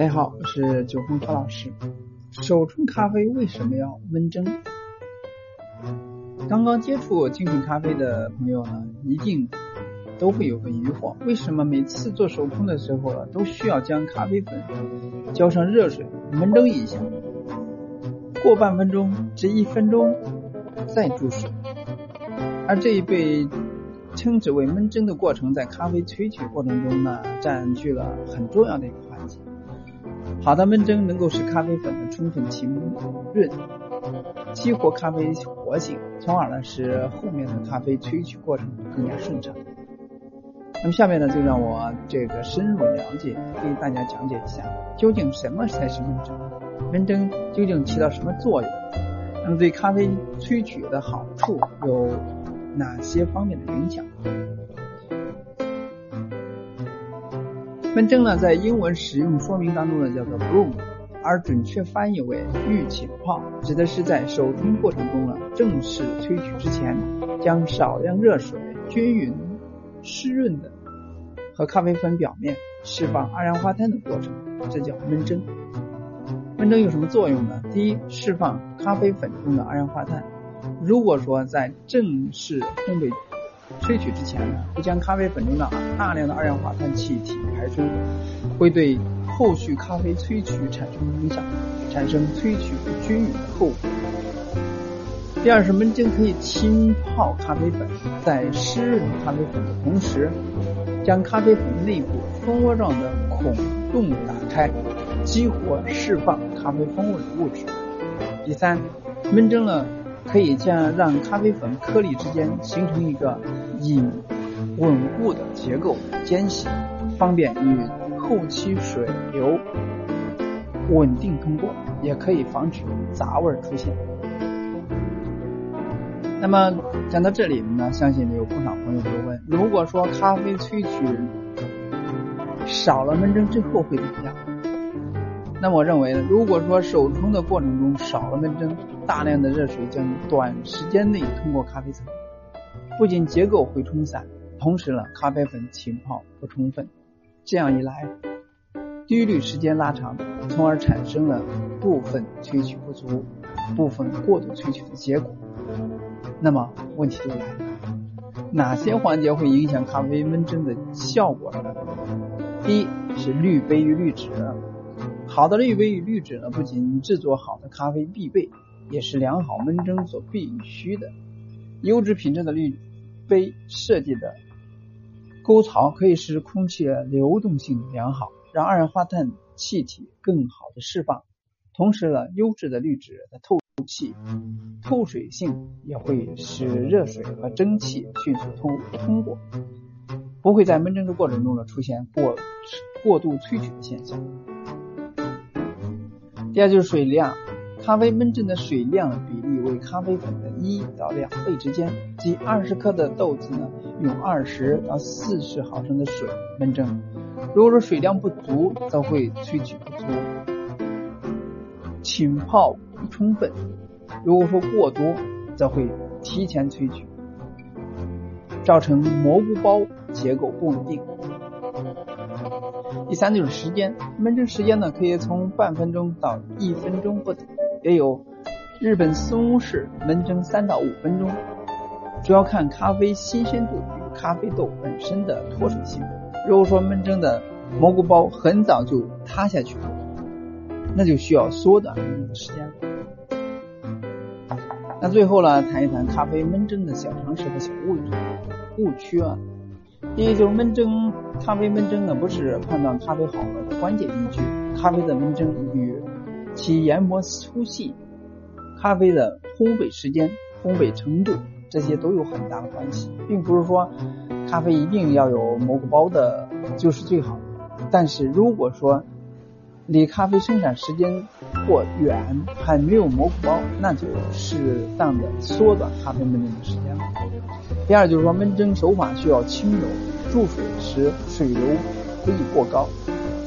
大家好，我是九峰何老师。手冲咖啡为什么要闷蒸？刚刚接触精品咖啡的朋友呢，一定都会有个疑惑：为什么每次做手冲的时候呢，都需要将咖啡粉浇上热水闷蒸一下，过半分钟至一分钟再注水？而这一被称之为闷蒸的过程，在咖啡萃取过程中呢，占据了很重要的一块。好的闷蒸能够使咖啡粉的充分浸润，激活咖啡活性，从而呢使后面的咖啡萃取过程更加顺畅。那么下面呢就让我这个深入了解，给大家讲解一下，究竟什么才是闷蒸？闷蒸究竟起到什么作用？那么对咖啡萃取的好处有哪些方面的影响？焖蒸呢，在英文使用说明当中呢叫做 broom 而准确翻译为预浸泡，指的是在手冲过程中呢正式萃取之前，将少量热水均匀湿润的和咖啡粉表面释放二氧化碳的过程，这叫焖蒸。焖蒸有什么作用呢？第一，释放咖啡粉中的二氧化碳。如果说在正式烘焙萃取之前呢，会将咖啡粉中的大量的二氧化碳气体排出，会对后续咖啡萃取产生影响，产生萃取不均匀的后果。第二是焖蒸可以浸泡咖啡粉，在湿润咖啡粉的同时，将咖啡粉内部蜂窝状的孔洞打开，激活释放咖啡风味物质。第三，焖蒸了。可以将让咖啡粉颗粒之间形成一个隐稳固的结构间隙，方便与后期水流稳定通过，也可以防止杂味出现。那么讲到这里呢，相信有不少朋友就问：如果说咖啡萃取少了闷蒸之后会怎么样？那我认为呢，如果说手冲的过程中少了闷蒸，大量的热水将短时间内通过咖啡层，不仅结构会冲散，同时呢，咖啡粉浸泡不充分，这样一来，滴滤时间拉长，从而产生了部分萃取不足、部分过度萃取的结果。那么问题就来了，哪些环节会影响咖啡闷蒸的效果呢？第一是滤杯与滤纸。好的滤杯与滤纸呢，不仅制作好的咖啡必备，也是良好闷蒸所必须的。优质品质的滤杯设计的沟槽可以使空气流动性良好，让二氧化碳气体更好的释放。同时呢，优质的滤纸的透气、透水性也会使热水和蒸汽迅速通通过，不会在闷蒸的过程中呢出现过过度萃取的现象。第二就是水量，咖啡焖蒸的水量比例为咖啡粉的一到两倍之间，即二十克的豆子呢，用二十到四十毫升的水焖蒸。如果说水量不足，则会萃取不足，浸泡不充分；如果说过多，则会提前萃取，造成蘑菇包结构不稳定。第三就是时间，焖蒸时间呢可以从半分钟到一分钟不等，也有日本松式焖蒸三到五分钟，主要看咖啡新鲜度与咖啡豆本身的脱水性。如果说焖蒸的蘑菇包很早就塌下去了，那就需要缩短焖蒸的时间。那最后呢，谈一谈咖啡焖蒸的小常识和小误误区啊。第一就是焖蒸咖啡焖蒸呢，不是判断咖啡好坏的关键依据。咖啡的焖蒸与其研磨粗细、咖啡的烘焙时间、烘焙程度这些都有很大的关系，并不是说咖啡一定要有蘑菇包的就是最好。但是如果说离咖啡生产时间过远还没有蘑菇包，那就适当的缩短咖啡焖蒸的时间了。第二就是说，焖蒸手法需要轻柔，注水时水流不宜过高，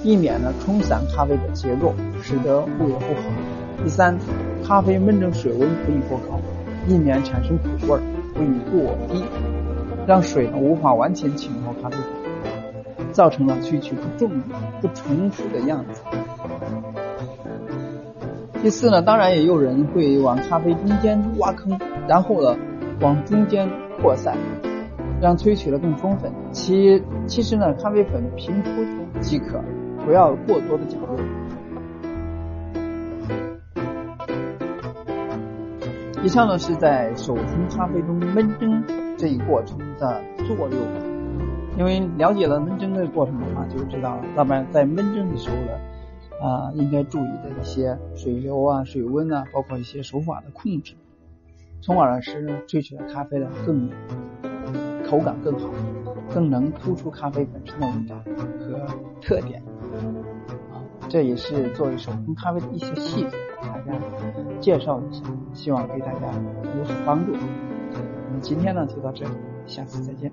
避免呢冲散咖啡的结构，使得味道不好。第三，咖啡焖蒸水温不宜过高，避免产生苦味儿，不宜过低，让水呢无法完全浸泡咖啡，造成了萃取不重不重复的样子。第四呢，当然也有人会往咖啡中间挖坑，然后呢往中间扩散，让萃取的更充分。其其实呢，咖啡粉平铺即可，不要过多的搅动。以上呢是在手冲咖啡中焖蒸这一过程的作用。因为了解了焖蒸的过程的话，就知道老板在焖蒸的时候呢，啊，应该注意的一些水流啊、水温啊，包括一些手法的控制，从而使萃取的咖啡呢更口感更好，更能突出咖啡本身的味道和特点。这也是作为手工咖啡的一些细节，给大家介绍一下，希望对大家有所帮助。那么今天呢就到这里，下次再见。